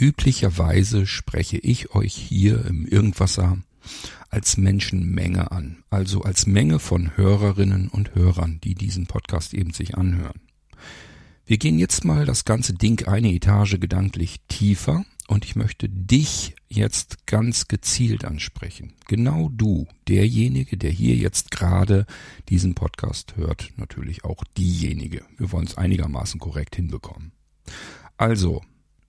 Üblicherweise spreche ich euch hier im Irgendwasser als Menschenmenge an, also als Menge von Hörerinnen und Hörern, die diesen Podcast eben sich anhören. Wir gehen jetzt mal das ganze Ding eine Etage gedanklich tiefer und ich möchte dich jetzt ganz gezielt ansprechen. Genau du, derjenige, der hier jetzt gerade diesen Podcast hört, natürlich auch diejenige. Wir wollen es einigermaßen korrekt hinbekommen. Also,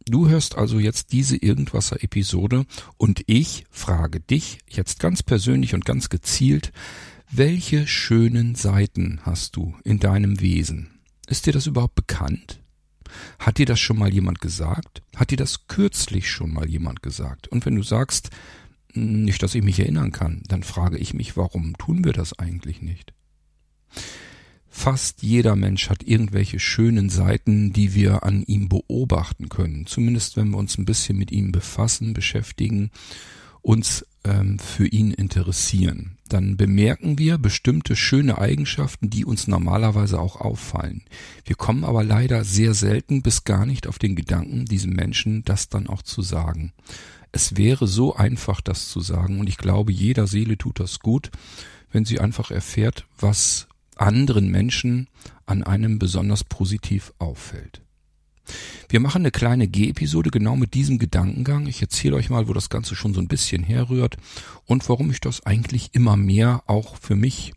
du hörst also jetzt diese Irgendwasser Episode und ich frage dich jetzt ganz persönlich und ganz gezielt, welche schönen Seiten hast du in deinem Wesen? Ist dir das überhaupt bekannt? Hat dir das schon mal jemand gesagt? Hat dir das kürzlich schon mal jemand gesagt? Und wenn du sagst, nicht, dass ich mich erinnern kann, dann frage ich mich, warum tun wir das eigentlich nicht? Fast jeder Mensch hat irgendwelche schönen Seiten, die wir an ihm beobachten können. Zumindest wenn wir uns ein bisschen mit ihm befassen, beschäftigen, uns ähm, für ihn interessieren. Dann bemerken wir bestimmte schöne Eigenschaften, die uns normalerweise auch auffallen. Wir kommen aber leider sehr selten bis gar nicht auf den Gedanken, diesem Menschen das dann auch zu sagen. Es wäre so einfach, das zu sagen, und ich glaube, jeder Seele tut das gut, wenn sie einfach erfährt, was anderen Menschen an einem besonders positiv auffällt. Wir machen eine kleine G-Episode genau mit diesem Gedankengang. Ich erzähle euch mal, wo das Ganze schon so ein bisschen herrührt und warum ich das eigentlich immer mehr auch für mich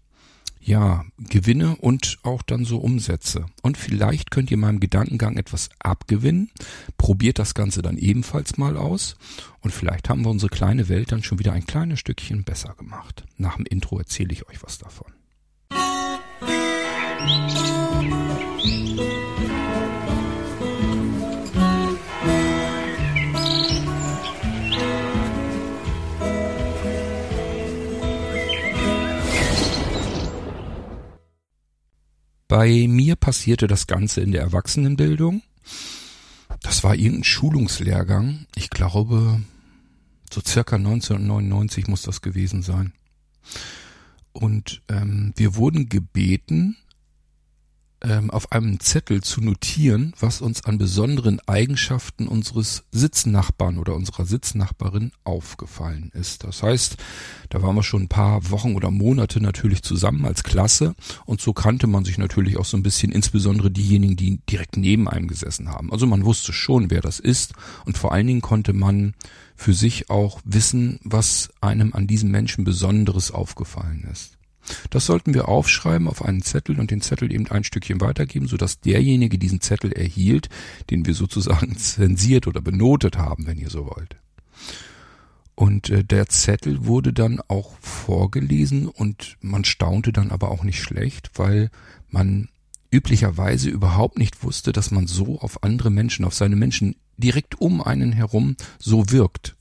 ja, gewinne und auch dann so umsetze. Und vielleicht könnt ihr meinem Gedankengang etwas abgewinnen. Probiert das Ganze dann ebenfalls mal aus. Und vielleicht haben wir unsere kleine Welt dann schon wieder ein kleines Stückchen besser gemacht. Nach dem Intro erzähle ich euch was davon. Bei mir passierte das Ganze in der Erwachsenenbildung. Das war irgendein Schulungslehrgang. Ich glaube, so circa 1999 muss das gewesen sein. Und ähm, wir wurden gebeten, ähm, auf einem Zettel zu notieren, was uns an besonderen Eigenschaften unseres Sitznachbarn oder unserer Sitznachbarin aufgefallen ist. Das heißt, da waren wir schon ein paar Wochen oder Monate natürlich zusammen als Klasse und so kannte man sich natürlich auch so ein bisschen, insbesondere diejenigen, die direkt neben einem gesessen haben. Also man wusste schon, wer das ist und vor allen Dingen konnte man für sich auch wissen, was einem an diesem Menschen Besonderes aufgefallen ist. Das sollten wir aufschreiben auf einen Zettel und den Zettel eben ein Stückchen weitergeben, sodass derjenige diesen Zettel erhielt, den wir sozusagen zensiert oder benotet haben, wenn ihr so wollt. Und äh, der Zettel wurde dann auch vorgelesen und man staunte dann aber auch nicht schlecht, weil man üblicherweise überhaupt nicht wusste, dass man so auf andere Menschen, auf seine Menschen direkt um einen herum so wirkt.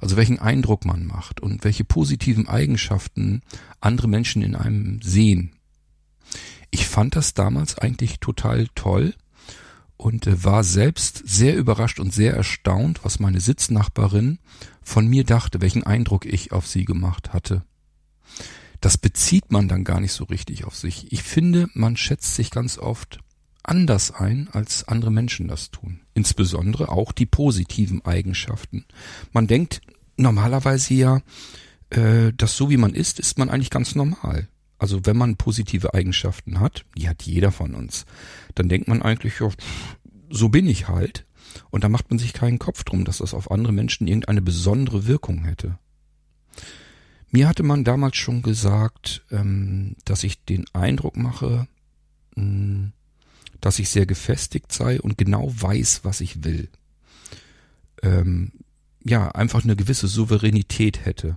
Also welchen Eindruck man macht und welche positiven Eigenschaften andere Menschen in einem sehen. Ich fand das damals eigentlich total toll und äh, war selbst sehr überrascht und sehr erstaunt, was meine Sitznachbarin von mir dachte, welchen Eindruck ich auf sie gemacht hatte. Das bezieht man dann gar nicht so richtig auf sich. Ich finde, man schätzt sich ganz oft anders ein, als andere Menschen das tun. Insbesondere auch die positiven Eigenschaften. Man denkt normalerweise ja, äh, dass so wie man ist, ist man eigentlich ganz normal. Also wenn man positive Eigenschaften hat, die hat jeder von uns, dann denkt man eigentlich, ja, so bin ich halt. Und da macht man sich keinen Kopf drum, dass das auf andere Menschen irgendeine besondere Wirkung hätte. Mir hatte man damals schon gesagt, ähm, dass ich den Eindruck mache, hm, dass ich sehr gefestigt sei und genau weiß, was ich will. Ähm, ja, einfach eine gewisse Souveränität hätte.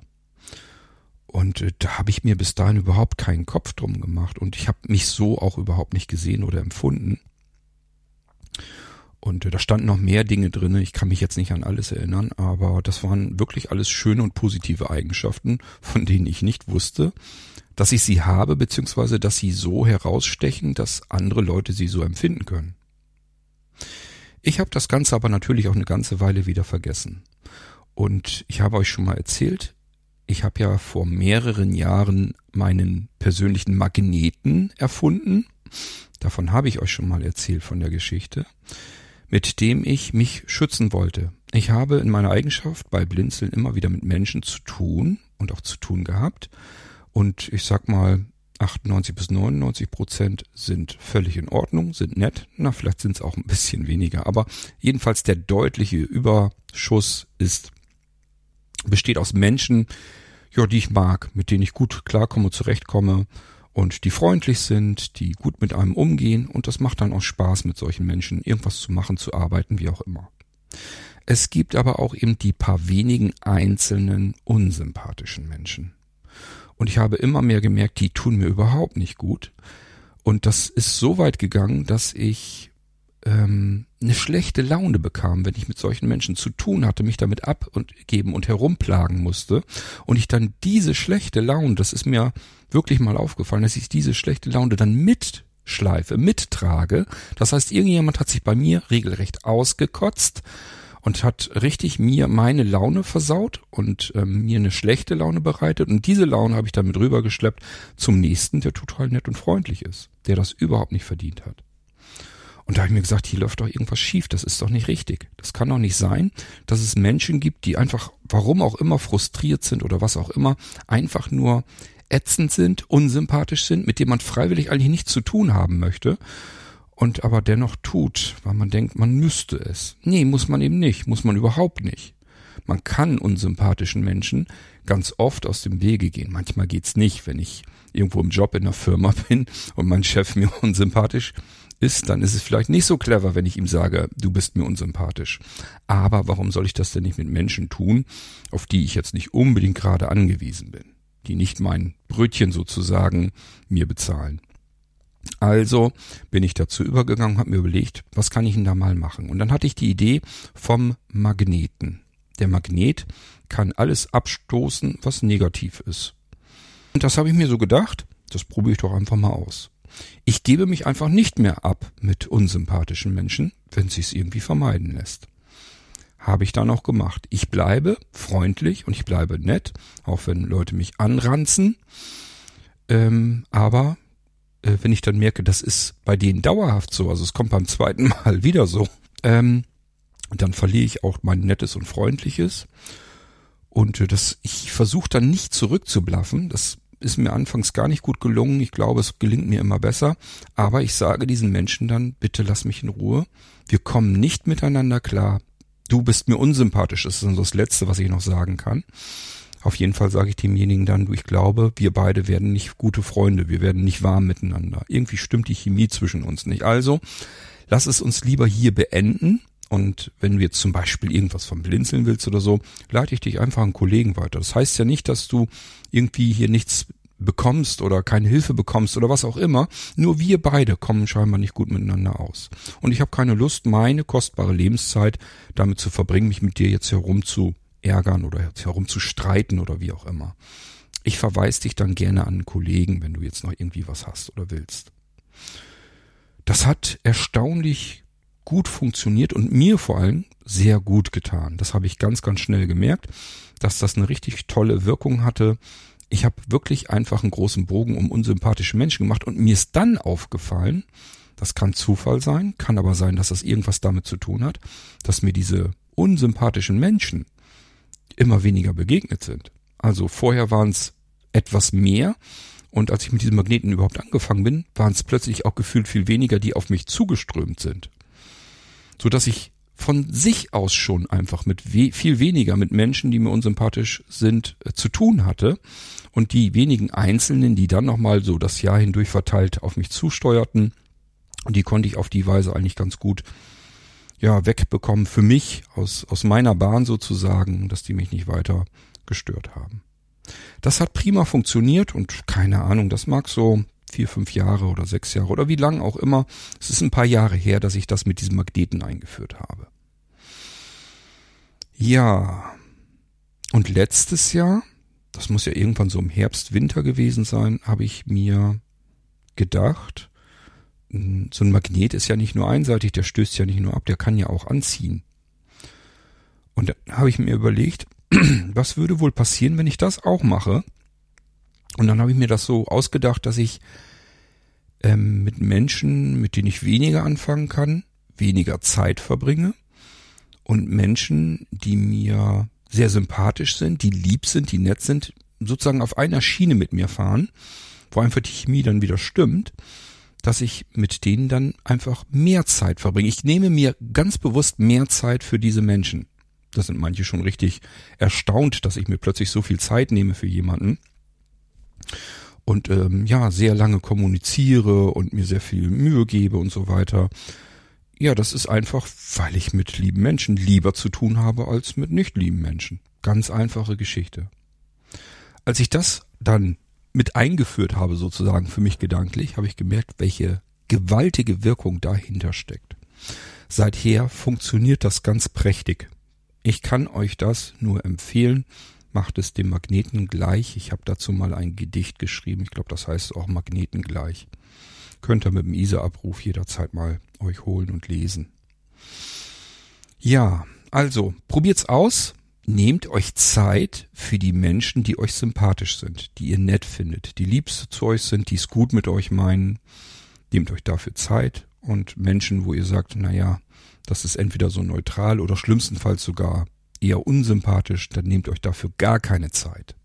Und äh, da habe ich mir bis dahin überhaupt keinen Kopf drum gemacht und ich habe mich so auch überhaupt nicht gesehen oder empfunden. Und äh, da standen noch mehr Dinge drin. Ich kann mich jetzt nicht an alles erinnern, aber das waren wirklich alles schöne und positive Eigenschaften, von denen ich nicht wusste, dass ich sie habe, beziehungsweise dass sie so herausstechen, dass andere Leute sie so empfinden können. Ich habe das Ganze aber natürlich auch eine ganze Weile wieder vergessen. Und ich habe euch schon mal erzählt, ich habe ja vor mehreren Jahren meinen persönlichen Magneten erfunden. Davon habe ich euch schon mal erzählt von der Geschichte. mit dem ich mich schützen wollte. Ich habe in meiner Eigenschaft bei Blinzeln immer wieder mit Menschen zu tun und auch zu tun gehabt. Und ich sag mal, 98 bis 99 Prozent sind völlig in Ordnung, sind nett. Na, vielleicht sind es auch ein bisschen weniger. Aber jedenfalls der deutliche Überschuss ist, besteht aus Menschen, ja, die ich mag, mit denen ich gut klarkomme, zurechtkomme und die freundlich sind, die gut mit einem umgehen und das macht dann auch Spaß mit solchen Menschen, irgendwas zu machen, zu arbeiten, wie auch immer. Es gibt aber auch eben die paar wenigen einzelnen unsympathischen Menschen. Und ich habe immer mehr gemerkt, die tun mir überhaupt nicht gut. Und das ist so weit gegangen, dass ich ähm, eine schlechte Laune bekam, wenn ich mit solchen Menschen zu tun hatte, mich damit abgeben und herumplagen musste. Und ich dann diese schlechte Laune, das ist mir wirklich mal aufgefallen, dass ich diese schlechte Laune dann mitschleife, mittrage. Das heißt, irgendjemand hat sich bei mir regelrecht ausgekotzt und hat richtig mir meine Laune versaut und ähm, mir eine schlechte Laune bereitet. Und diese Laune habe ich dann mit rübergeschleppt zum nächsten, der total nett und freundlich ist, der das überhaupt nicht verdient hat. Und da habe ich mir gesagt, hier läuft doch irgendwas schief, das ist doch nicht richtig. Das kann doch nicht sein, dass es Menschen gibt, die einfach, warum auch immer, frustriert sind oder was auch immer, einfach nur ätzend sind, unsympathisch sind, mit denen man freiwillig eigentlich nichts zu tun haben möchte und aber dennoch tut, weil man denkt, man müsste es. Nee, muss man eben nicht, muss man überhaupt nicht. Man kann unsympathischen Menschen ganz oft aus dem Wege gehen. Manchmal geht's nicht, wenn ich irgendwo im Job in der Firma bin und mein Chef mir unsympathisch ist, dann ist es vielleicht nicht so clever, wenn ich ihm sage, du bist mir unsympathisch. Aber warum soll ich das denn nicht mit Menschen tun, auf die ich jetzt nicht unbedingt gerade angewiesen bin, die nicht mein Brötchen sozusagen mir bezahlen? Also bin ich dazu übergegangen, habe mir überlegt, was kann ich denn da mal machen? Und dann hatte ich die Idee vom Magneten. Der Magnet kann alles abstoßen, was negativ ist. Und das habe ich mir so gedacht, das probiere ich doch einfach mal aus. Ich gebe mich einfach nicht mehr ab mit unsympathischen Menschen, wenn es irgendwie vermeiden lässt. Habe ich dann auch gemacht. Ich bleibe freundlich und ich bleibe nett, auch wenn Leute mich anranzen. Ähm, aber äh, wenn ich dann merke, das ist bei denen dauerhaft so, also es kommt beim zweiten Mal wieder so, ähm, dann verliere ich auch mein Nettes und Freundliches. Und äh, das, ich versuche dann nicht zurückzublaffen. Das ist mir anfangs gar nicht gut gelungen. Ich glaube, es gelingt mir immer besser. Aber ich sage diesen Menschen dann, bitte lass mich in Ruhe. Wir kommen nicht miteinander klar. Du bist mir unsympathisch. Das ist dann das Letzte, was ich noch sagen kann. Auf jeden Fall sage ich demjenigen dann, du, ich glaube, wir beide werden nicht gute Freunde, wir werden nicht warm miteinander. Irgendwie stimmt die Chemie zwischen uns nicht. Also, lass es uns lieber hier beenden. Und wenn du jetzt zum Beispiel irgendwas vom Blinzeln willst oder so, leite ich dich einfach an Kollegen weiter. Das heißt ja nicht, dass du irgendwie hier nichts bekommst oder keine Hilfe bekommst oder was auch immer. Nur wir beide kommen scheinbar nicht gut miteinander aus. Und ich habe keine Lust, meine kostbare Lebenszeit damit zu verbringen, mich mit dir jetzt herum zu ärgern oder herum zu streiten oder wie auch immer. Ich verweise dich dann gerne an einen Kollegen, wenn du jetzt noch irgendwie was hast oder willst. Das hat erstaunlich gut funktioniert und mir vor allem sehr gut getan. Das habe ich ganz, ganz schnell gemerkt, dass das eine richtig tolle Wirkung hatte. Ich habe wirklich einfach einen großen Bogen um unsympathische Menschen gemacht und mir ist dann aufgefallen, das kann Zufall sein, kann aber sein, dass das irgendwas damit zu tun hat, dass mir diese unsympathischen Menschen immer weniger begegnet sind. Also vorher waren es etwas mehr und als ich mit diesem Magneten überhaupt angefangen bin, waren es plötzlich auch gefühlt viel weniger, die auf mich zugeströmt sind. So dass ich von sich aus schon einfach mit we viel weniger mit Menschen, die mir unsympathisch sind, äh, zu tun hatte. Und die wenigen Einzelnen, die dann nochmal so das Jahr hindurch verteilt auf mich zusteuerten, die konnte ich auf die Weise eigentlich ganz gut ja, wegbekommen für mich aus, aus meiner Bahn sozusagen, dass die mich nicht weiter gestört haben. Das hat prima funktioniert und keine Ahnung, das mag so vier, fünf Jahre oder sechs Jahre oder wie lang auch immer. Es ist ein paar Jahre her, dass ich das mit diesem Magneten eingeführt habe. Ja. Und letztes Jahr, das muss ja irgendwann so im Herbst, Winter gewesen sein, habe ich mir gedacht, so ein Magnet ist ja nicht nur einseitig, der stößt ja nicht nur ab, der kann ja auch anziehen. Und dann habe ich mir überlegt, was würde wohl passieren, wenn ich das auch mache? Und dann habe ich mir das so ausgedacht, dass ich ähm, mit Menschen, mit denen ich weniger anfangen kann, weniger Zeit verbringe und Menschen, die mir sehr sympathisch sind, die lieb sind, die nett sind, sozusagen auf einer Schiene mit mir fahren, wo einfach die Chemie dann wieder stimmt, dass ich mit denen dann einfach mehr Zeit verbringe. Ich nehme mir ganz bewusst mehr Zeit für diese Menschen. Da sind manche schon richtig erstaunt, dass ich mir plötzlich so viel Zeit nehme für jemanden. Und ähm, ja, sehr lange kommuniziere und mir sehr viel Mühe gebe und so weiter. Ja, das ist einfach, weil ich mit lieben Menschen lieber zu tun habe als mit nicht lieben Menschen. Ganz einfache Geschichte. Als ich das dann mit eingeführt habe, sozusagen für mich gedanklich, habe ich gemerkt, welche gewaltige Wirkung dahinter steckt. Seither funktioniert das ganz prächtig. Ich kann euch das nur empfehlen. Macht es dem Magneten gleich. Ich habe dazu mal ein Gedicht geschrieben. Ich glaube, das heißt auch Magneten gleich. Könnt ihr mit dem ISA-Abruf jederzeit mal euch holen und lesen. Ja, also probiert's aus. Nehmt euch Zeit für die Menschen, die euch sympathisch sind, die ihr nett findet, die liebste zu euch sind, die es gut mit euch meinen. Nehmt euch dafür Zeit und Menschen, wo ihr sagt, na ja, das ist entweder so neutral oder schlimmstenfalls sogar eher unsympathisch, dann nehmt euch dafür gar keine Zeit.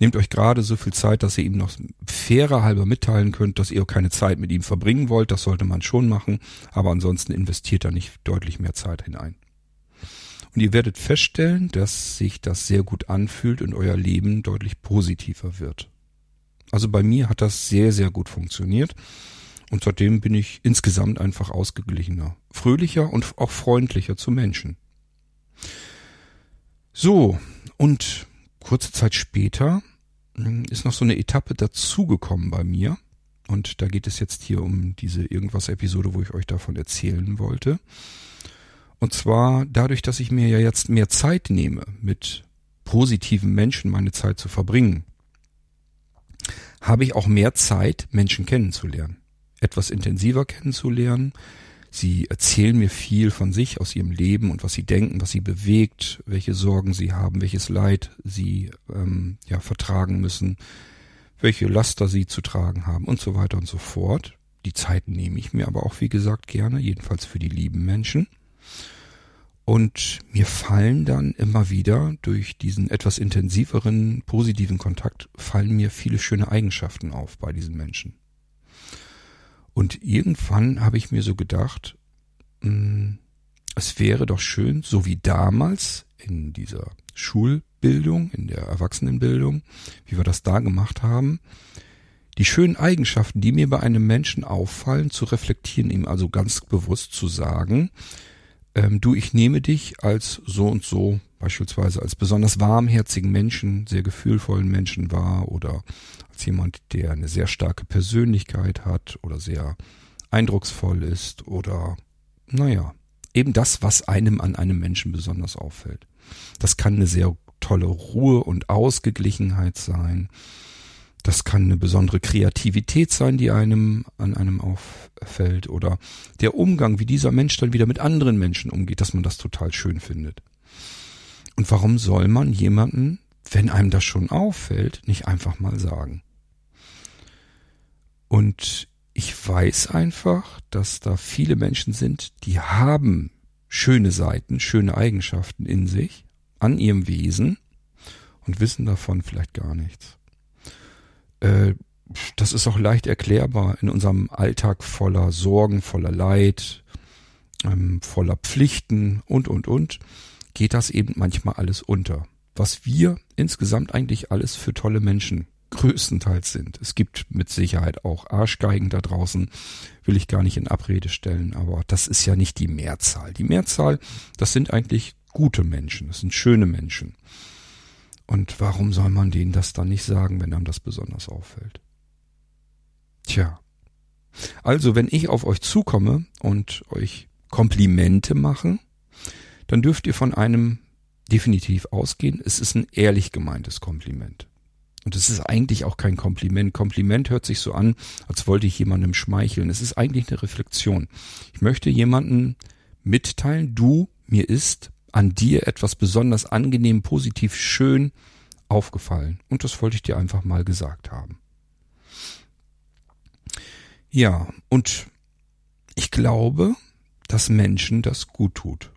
Nehmt euch gerade so viel Zeit, dass ihr ihm noch fairer halber mitteilen könnt, dass ihr keine Zeit mit ihm verbringen wollt. Das sollte man schon machen. Aber ansonsten investiert da nicht deutlich mehr Zeit hinein. Und ihr werdet feststellen, dass sich das sehr gut anfühlt und euer Leben deutlich positiver wird. Also bei mir hat das sehr, sehr gut funktioniert. Und seitdem bin ich insgesamt einfach ausgeglichener, fröhlicher und auch freundlicher zu Menschen. So, und kurze Zeit später hm, ist noch so eine Etappe dazugekommen bei mir. Und da geht es jetzt hier um diese Irgendwas-Episode, wo ich euch davon erzählen wollte. Und zwar dadurch, dass ich mir ja jetzt mehr Zeit nehme, mit positiven Menschen meine Zeit zu verbringen, habe ich auch mehr Zeit, Menschen kennenzulernen. Etwas intensiver kennenzulernen, Sie erzählen mir viel von sich, aus ihrem Leben und was sie denken, was sie bewegt, welche Sorgen sie haben, welches Leid sie ähm, ja vertragen müssen, welche Laster sie zu tragen haben und so weiter und so fort. Die Zeit nehme ich mir aber auch, wie gesagt, gerne, jedenfalls für die lieben Menschen. Und mir fallen dann immer wieder durch diesen etwas intensiveren, positiven Kontakt, fallen mir viele schöne Eigenschaften auf bei diesen Menschen. Und irgendwann habe ich mir so gedacht, hm, es wäre doch schön, so wie damals in dieser Schulbildung, in der Erwachsenenbildung, wie wir das da gemacht haben, die schönen Eigenschaften, die mir bei einem Menschen auffallen, zu reflektieren, ihm also ganz bewusst zu sagen, ähm, du, ich nehme dich als so und so, beispielsweise als besonders warmherzigen Menschen, sehr gefühlvollen Menschen wahr oder als jemand, der eine sehr starke Persönlichkeit hat oder sehr eindrucksvoll ist oder, naja, eben das, was einem an einem Menschen besonders auffällt. Das kann eine sehr tolle Ruhe und Ausgeglichenheit sein. Das kann eine besondere Kreativität sein, die einem an einem auffällt oder der Umgang, wie dieser Mensch dann wieder mit anderen Menschen umgeht, dass man das total schön findet. Und warum soll man jemanden, wenn einem das schon auffällt, nicht einfach mal sagen? Und ich weiß einfach, dass da viele Menschen sind, die haben schöne Seiten, schöne Eigenschaften in sich, an ihrem Wesen und wissen davon vielleicht gar nichts. Äh, das ist auch leicht erklärbar in unserem Alltag voller Sorgen, voller Leid, ähm, voller Pflichten und, und, und, geht das eben manchmal alles unter. Was wir insgesamt eigentlich alles für tolle Menschen größtenteils sind. Es gibt mit Sicherheit auch Arschgeigen da draußen, will ich gar nicht in Abrede stellen, aber das ist ja nicht die Mehrzahl. Die Mehrzahl, das sind eigentlich gute Menschen, das sind schöne Menschen. Und warum soll man denen das dann nicht sagen, wenn einem das besonders auffällt? Tja. Also, wenn ich auf euch zukomme und euch Komplimente mache, dann dürft ihr von einem definitiv ausgehen, es ist ein ehrlich gemeintes Kompliment. Und es ist eigentlich auch kein Kompliment. Kompliment hört sich so an, als wollte ich jemandem schmeicheln. Es ist eigentlich eine Reflexion. Ich möchte jemanden mitteilen, du, mir ist an dir etwas besonders angenehm, positiv, schön aufgefallen. Und das wollte ich dir einfach mal gesagt haben. Ja, und ich glaube, dass Menschen das gut tut.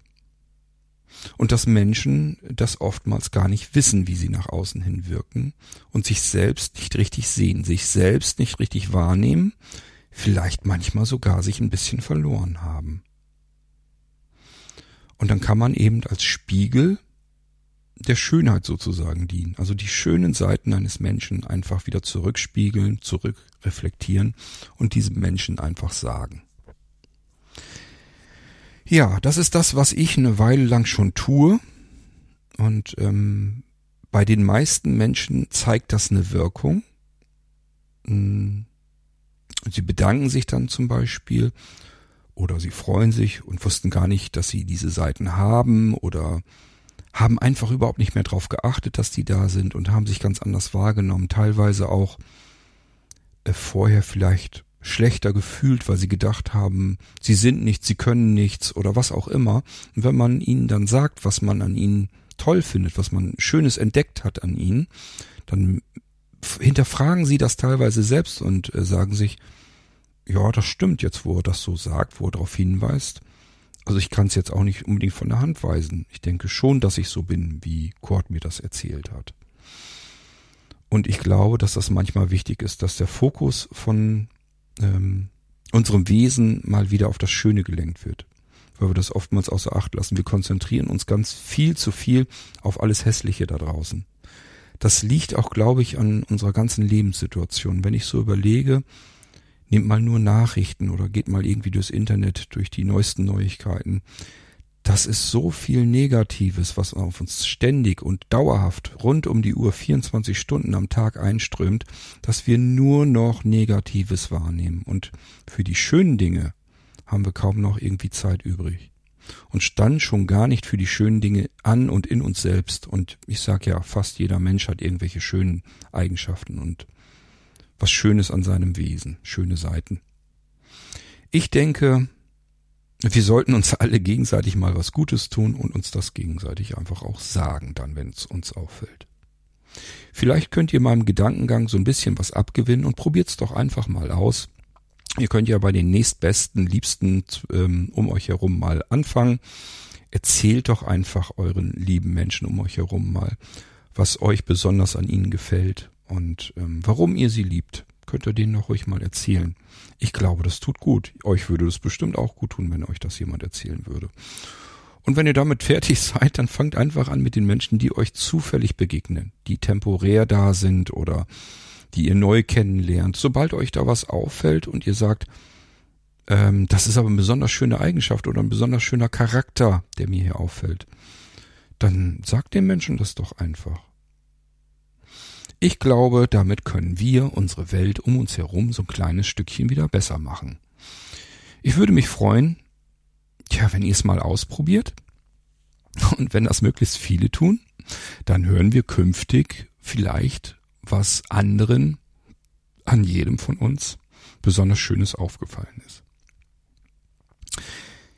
Und dass Menschen das oftmals gar nicht wissen, wie sie nach außen hin wirken und sich selbst nicht richtig sehen, sich selbst nicht richtig wahrnehmen, vielleicht manchmal sogar sich ein bisschen verloren haben. Und dann kann man eben als Spiegel der Schönheit sozusagen dienen. Also die schönen Seiten eines Menschen einfach wieder zurückspiegeln, zurückreflektieren und diesem Menschen einfach sagen. Ja, das ist das, was ich eine Weile lang schon tue. Und ähm, bei den meisten Menschen zeigt das eine Wirkung. Hm. Sie bedanken sich dann zum Beispiel oder sie freuen sich und wussten gar nicht, dass sie diese Seiten haben oder haben einfach überhaupt nicht mehr darauf geachtet, dass die da sind und haben sich ganz anders wahrgenommen. Teilweise auch äh, vorher vielleicht schlechter gefühlt, weil sie gedacht haben, sie sind nichts, sie können nichts oder was auch immer. Und wenn man ihnen dann sagt, was man an ihnen toll findet, was man Schönes entdeckt hat an ihnen, dann hinterfragen sie das teilweise selbst und äh, sagen sich, ja, das stimmt jetzt, wo er das so sagt, wo er darauf hinweist. Also ich kann es jetzt auch nicht unbedingt von der Hand weisen. Ich denke schon, dass ich so bin, wie Kurt mir das erzählt hat. Und ich glaube, dass das manchmal wichtig ist, dass der Fokus von ähm, unserem Wesen mal wieder auf das Schöne gelenkt wird. Weil wir das oftmals außer Acht lassen. Wir konzentrieren uns ganz viel zu viel auf alles Hässliche da draußen. Das liegt auch, glaube ich, an unserer ganzen Lebenssituation. Wenn ich so überlege, nehmt mal nur Nachrichten oder geht mal irgendwie durchs Internet, durch die neuesten Neuigkeiten. Das ist so viel Negatives, was auf uns ständig und dauerhaft rund um die Uhr 24 Stunden am Tag einströmt, dass wir nur noch Negatives wahrnehmen. Und für die schönen Dinge haben wir kaum noch irgendwie Zeit übrig. Und dann schon gar nicht für die schönen Dinge an und in uns selbst. Und ich sag ja, fast jeder Mensch hat irgendwelche schönen Eigenschaften und was Schönes an seinem Wesen, schöne Seiten. Ich denke, wir sollten uns alle gegenseitig mal was Gutes tun und uns das gegenseitig einfach auch sagen, dann, wenn es uns auffällt. Vielleicht könnt ihr meinem Gedankengang so ein bisschen was abgewinnen und probiert's doch einfach mal aus. Ihr könnt ja bei den nächstbesten, liebsten ähm, um euch herum mal anfangen. Erzählt doch einfach euren lieben Menschen um euch herum mal, was euch besonders an ihnen gefällt und ähm, warum ihr sie liebt könnt ihr denen noch ruhig mal erzählen. Ich glaube, das tut gut. Euch würde das bestimmt auch gut tun, wenn euch das jemand erzählen würde. Und wenn ihr damit fertig seid, dann fangt einfach an mit den Menschen, die euch zufällig begegnen, die temporär da sind oder die ihr neu kennenlernt. Sobald euch da was auffällt und ihr sagt, ähm, das ist aber eine besonders schöne Eigenschaft oder ein besonders schöner Charakter, der mir hier auffällt, dann sagt den Menschen das doch einfach. Ich glaube, damit können wir unsere Welt um uns herum so ein kleines Stückchen wieder besser machen. Ich würde mich freuen, ja, wenn ihr es mal ausprobiert. Und wenn das möglichst viele tun, dann hören wir künftig vielleicht, was anderen an jedem von uns besonders Schönes aufgefallen ist.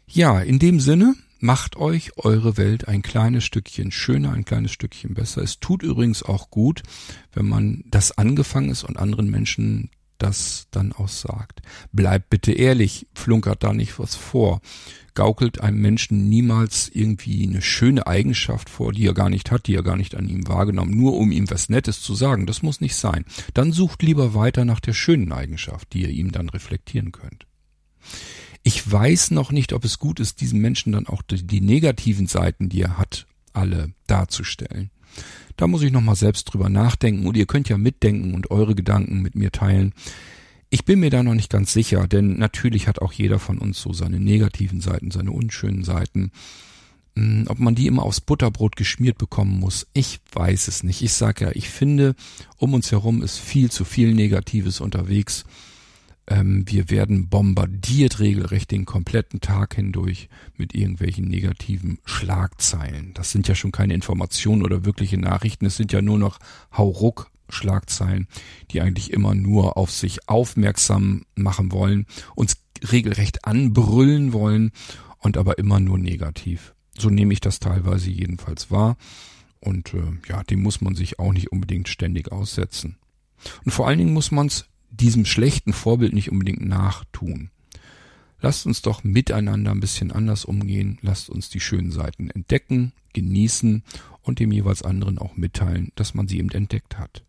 Ja, in dem Sinne, Macht euch eure Welt ein kleines Stückchen schöner, ein kleines Stückchen besser. Es tut übrigens auch gut, wenn man das angefangen ist und anderen Menschen das dann auch sagt. Bleibt bitte ehrlich, flunkert da nicht was vor. Gaukelt einem Menschen niemals irgendwie eine schöne Eigenschaft vor, die er gar nicht hat, die er gar nicht an ihm wahrgenommen, nur um ihm was Nettes zu sagen. Das muss nicht sein. Dann sucht lieber weiter nach der schönen Eigenschaft, die ihr ihm dann reflektieren könnt. Ich weiß noch nicht, ob es gut ist, diesen Menschen dann auch die, die negativen Seiten, die er hat, alle darzustellen. Da muss ich nochmal selbst drüber nachdenken und ihr könnt ja mitdenken und eure Gedanken mit mir teilen. Ich bin mir da noch nicht ganz sicher, denn natürlich hat auch jeder von uns so seine negativen Seiten, seine unschönen Seiten. Hm, ob man die immer aufs Butterbrot geschmiert bekommen muss, ich weiß es nicht. Ich sage ja, ich finde, um uns herum ist viel zu viel Negatives unterwegs. Ähm, wir werden bombardiert regelrecht den kompletten Tag hindurch mit irgendwelchen negativen Schlagzeilen. Das sind ja schon keine Informationen oder wirkliche Nachrichten, es sind ja nur noch Hauruck Schlagzeilen, die eigentlich immer nur auf sich aufmerksam machen wollen, uns regelrecht anbrüllen wollen und aber immer nur negativ. So nehme ich das teilweise jedenfalls wahr. Und äh, ja, dem muss man sich auch nicht unbedingt ständig aussetzen. Und vor allen Dingen muss man es diesem schlechten Vorbild nicht unbedingt nachtun. Lasst uns doch miteinander ein bisschen anders umgehen. Lasst uns die schönen Seiten entdecken, genießen und dem jeweils anderen auch mitteilen, dass man sie eben entdeckt hat.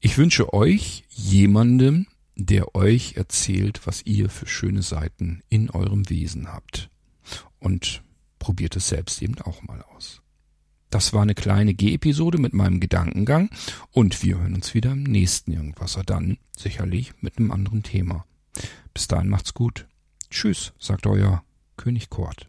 Ich wünsche euch jemandem, der euch erzählt, was ihr für schöne Seiten in eurem Wesen habt. Und probiert es selbst eben auch mal aus. Das war eine kleine G-Episode mit meinem Gedankengang und wir hören uns wieder im nächsten Irgendwasser dann sicherlich mit einem anderen Thema. Bis dahin macht's gut. Tschüss, sagt euer König Kort.